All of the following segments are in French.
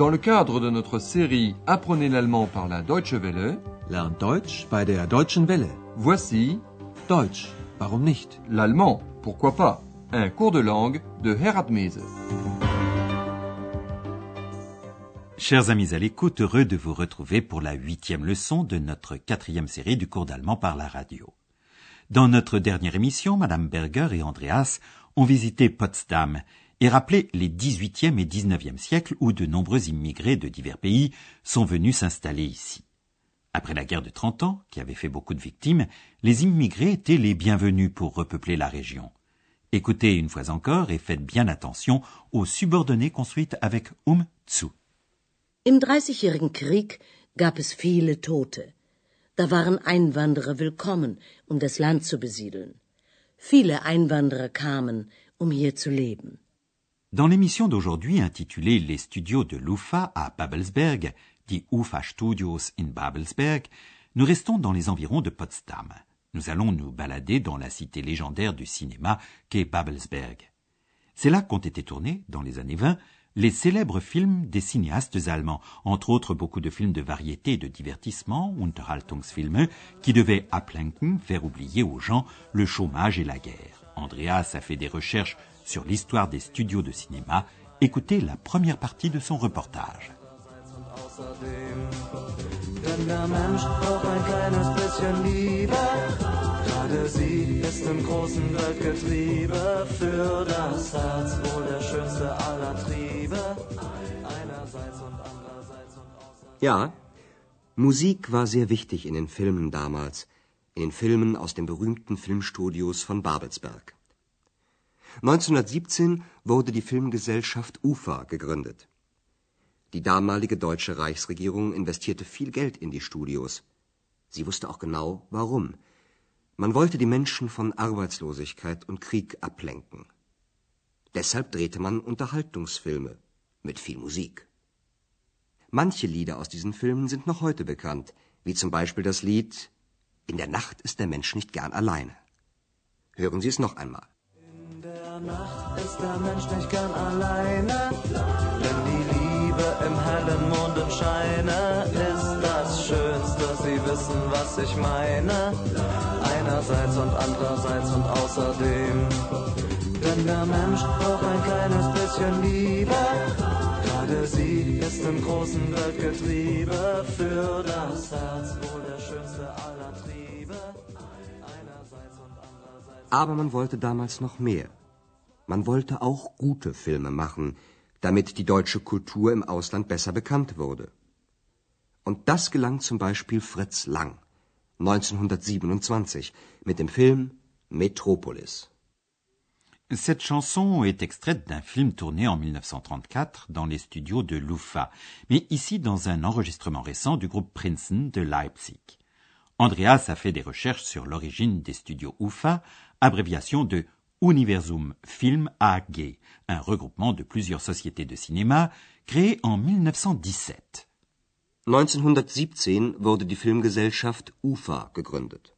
Dans le cadre de notre série Apprenez l'allemand par la Deutsche Welle, Lernt Deutsch bei der Deutschen Welle. voici Deutsch, warum nicht? l'allemand, pourquoi pas, un cours de langue de Herat Mese. Chers amis à l'écoute, heureux de vous retrouver pour la huitième leçon de notre quatrième série du cours d'allemand par la radio. Dans notre dernière émission, Madame Berger et Andreas ont visité Potsdam et rappelé les 18e et 19e siècles où de nombreux immigrés de divers pays sont venus s'installer ici. Après la guerre de 30 ans, qui avait fait beaucoup de victimes, les immigrés étaient les bienvenus pour repeupler la région. Écoutez une fois encore et faites bien attention aux subordonnées construites avec um zu. Im Dreißigjährigen Krieg gab es viele Tote. Da waren Einwanderer willkommen, um das Land zu besiedeln. Viele Einwanderer kamen, um hier zu leben. Dans l'émission d'aujourd'hui intitulée Les studios de l'UFA à Babelsberg, die UFA Studios in Babelsberg, nous restons dans les environs de Potsdam. Nous allons nous balader dans la cité légendaire du cinéma qu'est Babelsberg. C'est là qu'ont été tournés, dans les années 20, les célèbres films des cinéastes allemands, entre autres beaucoup de films de variété et de divertissement, Unterhaltungsfilme, qui devaient ablenken, faire oublier aux gens le chômage et la guerre. Andreas a fait des recherches sur l'histoire des studios de cinéma. Écoutez la première partie de son reportage. Ja, Musik war sehr wichtig in den Filmen damals, in den Filmen aus den berühmten Filmstudios von Babelsberg. 1917 wurde die Filmgesellschaft UFA gegründet. Die damalige deutsche Reichsregierung investierte viel Geld in die Studios. Sie wusste auch genau, warum. Man wollte die Menschen von Arbeitslosigkeit und Krieg ablenken. Deshalb drehte man Unterhaltungsfilme mit viel Musik. Manche Lieder aus diesen Filmen sind noch heute bekannt, wie zum Beispiel das Lied In der Nacht ist der Mensch nicht gern alleine. Hören Sie es noch einmal. Nacht ist der Mensch nicht gern alleine. Denn die Liebe im hellen Mondenscheine ist das Schönste. Sie wissen, was ich meine. Einerseits und andererseits und außerdem. Denn der Mensch braucht ein kleines bisschen Liebe. Gerade sie ist im großen Weltgetriebe. Für das Herz wohl der schönste aller Triebe. Aber man wollte damals noch mehr. Man wollte auch gute Filme machen, damit die deutsche Kultur im Ausland besser bekannt wurde. Und das gelang zum Beispiel Fritz Lang 1927 mit dem Film Metropolis. Cette chanson est extraite d'un film tourné en 1934 dans les studios de l'UFA, mais ici dans un enregistrement récent du groupe Princeton de Leipzig. Andreas a fait des recherches sur l'origine des studios UFA, abréviation de Universum Film AG, un regroupement de plusieurs sociétés de cinéma créé en 1917. 1917 wurde die Filmgesellschaft UFA gegründet.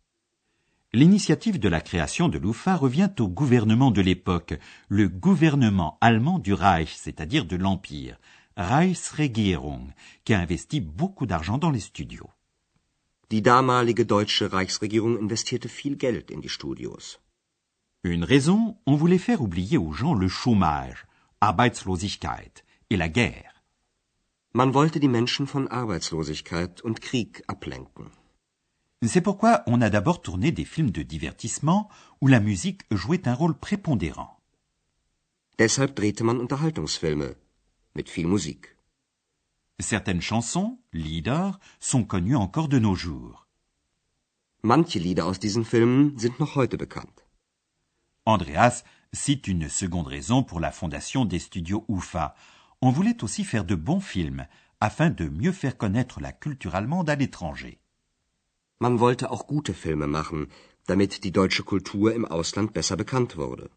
L'initiative de la création de l'UFA revient au gouvernement de l'époque, le gouvernement allemand du Reich, c'est-à-dire de l'Empire, Reichsregierung, qui a investi beaucoup d'argent dans les studios. Die damalige deutsche Reichsregierung investierte viel Geld in die Studios. Une raison, on voulait faire oublier aux gens le chômage, Arbeitslosigkeit, et la guerre. Man wollte die Menschen von Arbeitslosigkeit und Krieg ablenken. C'est pourquoi on a d'abord tourné des films de divertissement où la musique jouait un rôle prépondérant. Deshalb drehte man Unterhaltungsfilme mit viel Musik. Certaines chansons, Lieder, sont connues encore de nos jours. Manche Lieder aus diesen Filmen sind noch heute bekannt. Andreas cite une seconde raison pour la fondation des studios UFA. On voulait aussi faire de bons films afin de mieux faire connaître la culture allemande à l'étranger. Man wollte auch gute Filme machen, damit die deutsche Kultur im Ausland besser bekannt wurde.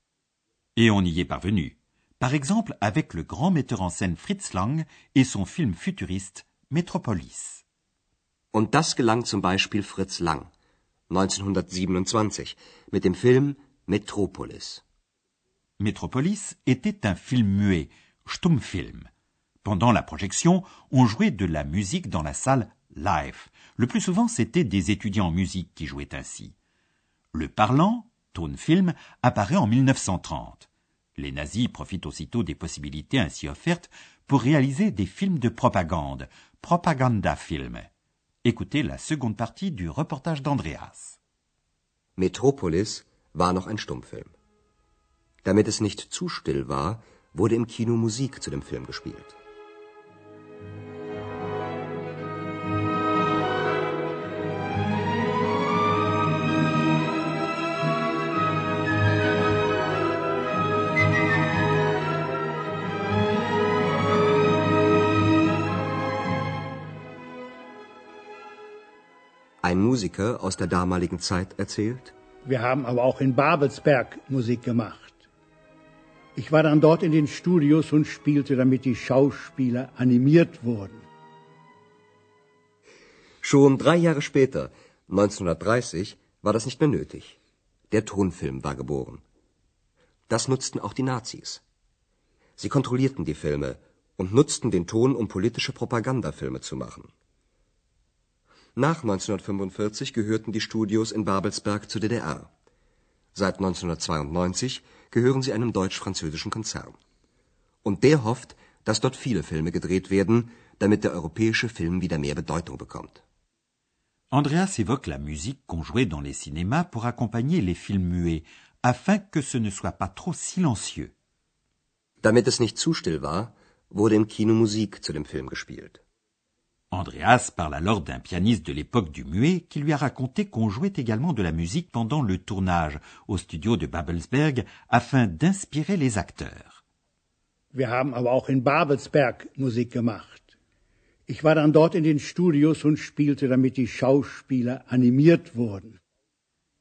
Et on y est parvenu. Par exemple avec le grand metteur en scène Fritz Lang et son film futuriste Metropolis. Und das gelang zum Beispiel Fritz Lang 1927 mit dem Film Metropolis. Metropolis était un film muet, Stummfilm. Pendant la projection, on jouait de la musique dans la salle live. Le plus souvent, c'était des étudiants en musique qui jouaient ainsi. Le parlant, Tonfilm, apparaît en 1930. Les nazis profitent aussitôt des possibilités ainsi offertes pour réaliser des films de propagande, propaganda-film. Écoutez la seconde partie du reportage d'Andreas. Metropolis war noch ein Stummfilm. Damit es nicht zu still war, wurde im Kino Musik zu dem Film gespielt. Ein Musiker aus der damaligen Zeit erzählt, Wir haben aber auch in Babelsberg Musik gemacht. Ich war dann dort in den Studios und spielte, damit die Schauspieler animiert wurden. Schon drei Jahre später, 1930, war das nicht mehr nötig. Der Tonfilm war geboren. Das nutzten auch die Nazis. Sie kontrollierten die Filme und nutzten den Ton, um politische Propagandafilme zu machen. Nach 1945 gehörten die Studios in Babelsberg zur DDR. Seit 1992 gehören sie einem deutsch-französischen Konzern. Und der hofft, dass dort viele Filme gedreht werden, damit der europäische Film wieder mehr Bedeutung bekommt. Andreas évoque la musique qu'on jouait dans les cinémas pour accompagner les films muets, afin que ce ne soit pas trop silencieux. Damit es nicht zu still war, wurde im Kino Musik zu dem Film gespielt. Andreas parle alors d'un pianiste de l'époque du muet qui lui a raconté qu'on jouait également de la musique pendant le tournage au studio de Babelsberg afin d'inspirer les acteurs. Wir haben aber auch in Babelsberg Musik gemacht. Ich war dann dort in den Studios und spielte, damit die Schauspieler animiert wurden.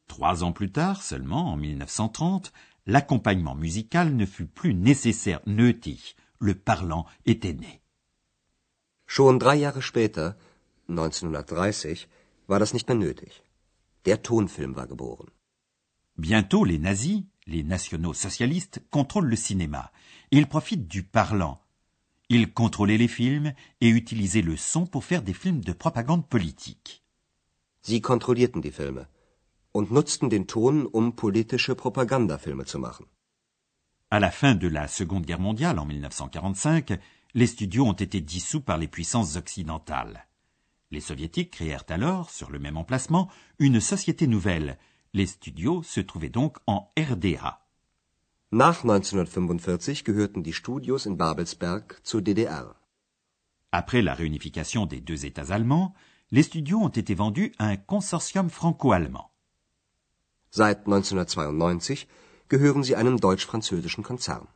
Trois ans plus tard, seulement en 1930, l'accompagnement musical ne fut plus nécessaire, nötig. Le parlant était né. Schon drei Jahre später, 1930, war das nicht mehr nötig. Der Tonfilm war geboren. Bientôt, les nazis, les nationaux-socialistes, contrôlent le cinéma. Ils profitent du parlant. Ils contrôlaient les films et utilisaient le son pour faire des films de propagande politique. Sie kontrollierten die Filme und nutzten den Ton, um politische Propagandafilme zu machen. À la fin de la Seconde Guerre mondiale, en 1945, les studios ont été dissous par les puissances occidentales. Les soviétiques créèrent alors, sur le même emplacement, une société nouvelle. Les studios se trouvaient donc en RDA. Nach 1945 gehörten die Studios in Babelsberg zur DDR. Après la réunification des deux États allemands, les studios ont été vendus à un consortium franco-allemand. Seit 1992 gehören sie einem deutsch-französischen Konzern.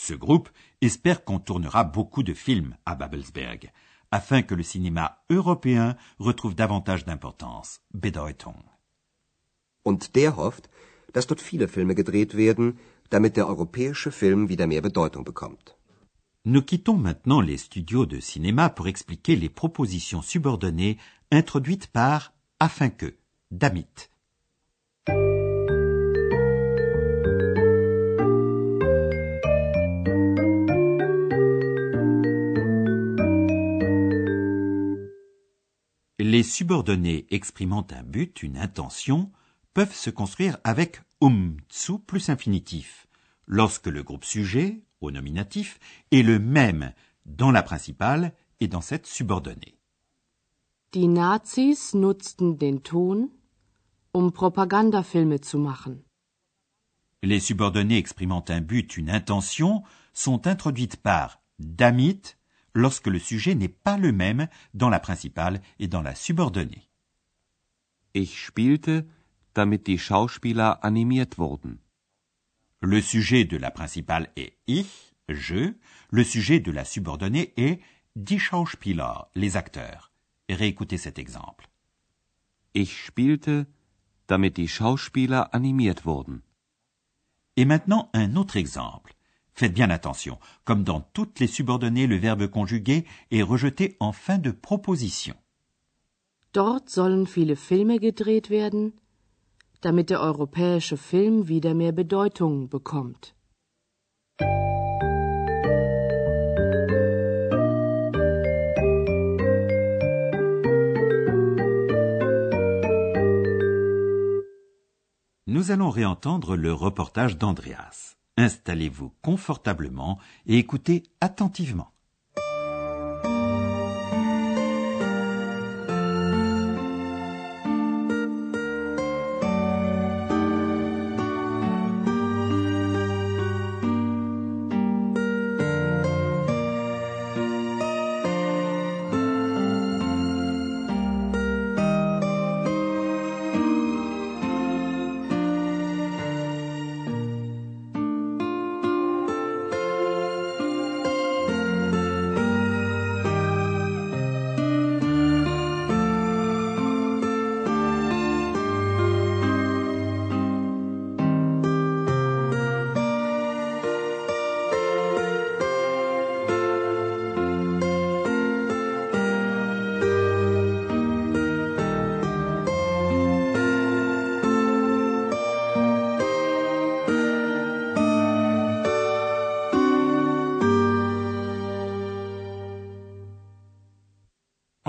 Ce groupe espère qu'on tournera beaucoup de films à Babelsberg, afin que le cinéma européen retrouve davantage d'importance. Bedeutung. Und der hofft, dass dort viele Filme gedreht werden, damit der europäische Film wieder mehr Bedeutung bekommt. Nous quittons maintenant les studios de cinéma pour expliquer les propositions subordonnées introduites par afin que, Damit. Les subordonnés exprimant un but, une intention, peuvent se construire avec um zu plus infinitif, lorsque le groupe sujet, au nominatif, est le même dans la principale et dans cette subordonnée. Die Nazis nutzten den Ton, um Propagandafilme zu machen. Les subordonnées exprimant un but, une intention, sont introduites par damit lorsque le sujet n'est pas le même dans la principale et dans la subordonnée. Ich spielte, damit die Schauspieler animiert wurden. Le sujet de la principale est ich, je, le sujet de la subordonnée est die Schauspieler, les acteurs. Réécoutez cet exemple. Ich spielte, damit die Schauspieler animiert wurden. Et maintenant un autre exemple. Faites bien attention, comme dans toutes les subordonnées, le verbe conjugué est rejeté en fin de proposition. Dort sollen viele Filme gedreht werden, damit der europäische Film wieder mehr Bedeutung bekommt. Nous allons réentendre le reportage d'Andreas. Installez-vous confortablement et écoutez attentivement.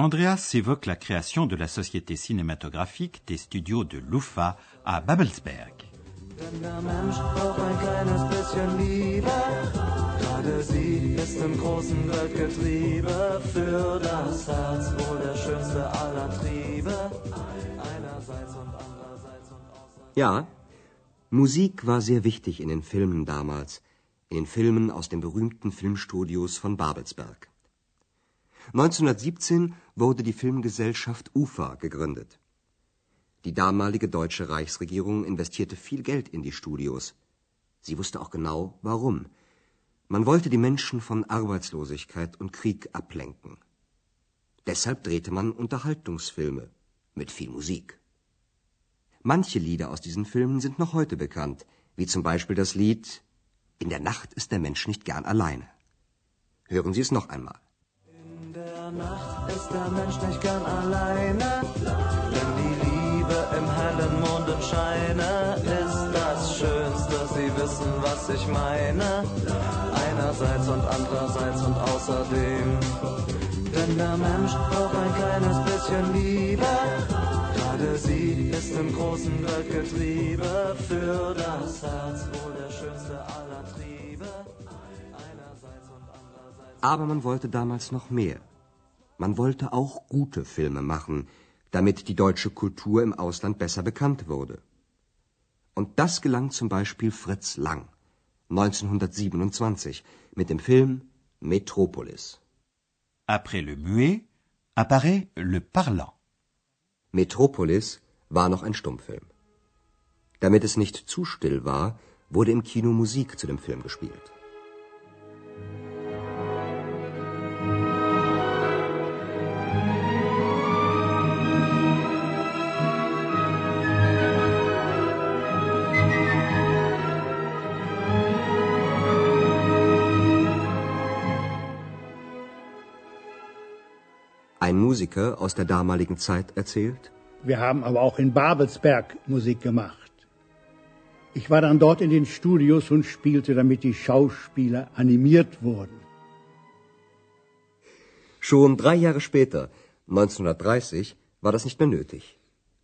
Andreas évoque la création de la société cinématographique des studios de Lufa à Babelsberg. Ja, Musik war sehr wichtig in den Filmen damals, in den Filmen aus den berühmten Filmstudios von Babelsberg. 1917 wurde die Filmgesellschaft UFA gegründet. Die damalige deutsche Reichsregierung investierte viel Geld in die Studios. Sie wusste auch genau, warum. Man wollte die Menschen von Arbeitslosigkeit und Krieg ablenken. Deshalb drehte man Unterhaltungsfilme mit viel Musik. Manche Lieder aus diesen Filmen sind noch heute bekannt, wie zum Beispiel das Lied In der Nacht ist der Mensch nicht gern alleine. Hören Sie es noch einmal. Nacht ist der Mensch nicht gern alleine, denn die Liebe im hellen Mondenscheine ist das Schönste. Sie wissen, was ich meine, einerseits und andererseits und außerdem. Denn der Mensch braucht ein kleines bisschen Liebe, gerade sie ist im großen Weltgetriebe für das Herz wohl der schönste aller Triebe. Aber man wollte damals noch mehr. Man wollte auch gute Filme machen, damit die deutsche Kultur im Ausland besser bekannt wurde. Und das gelang zum Beispiel Fritz Lang 1927 mit dem Film Metropolis. Après le muet apparaît le parlant. Metropolis war noch ein Stummfilm. Damit es nicht zu still war, wurde im Kino Musik zu dem Film gespielt. Musiker aus der damaligen Zeit erzählt, Wir haben aber auch in Babelsberg Musik gemacht. Ich war dann dort in den Studios und spielte, damit die Schauspieler animiert wurden. Schon drei Jahre später, 1930, war das nicht mehr nötig.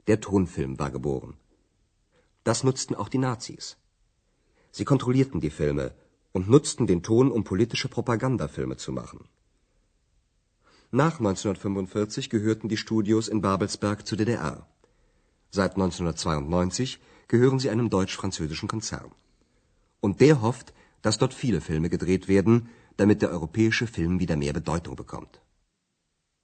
Der Tonfilm war geboren. Das nutzten auch die Nazis. Sie kontrollierten die Filme und nutzten den Ton, um politische Propagandafilme zu machen. Nach 1945 gehörten die Studios in Babelsberg zur DDR. Seit 1992 gehören sie einem deutsch-französischen Konzern. Und der hofft, dass dort viele Filme gedreht werden, damit der europäische Film wieder mehr Bedeutung bekommt.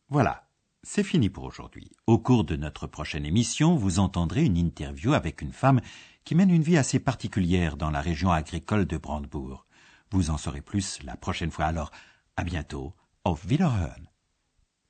Voilà, c'est fini pour aujourd'hui. Au cours de notre prochaine émission, vous entendrez une interview avec une femme qui mène une vie assez particulière dans la région agricole de Brandebourg. Vous en saurez plus la prochaine fois, alors à bientôt. Auf Wiederhören.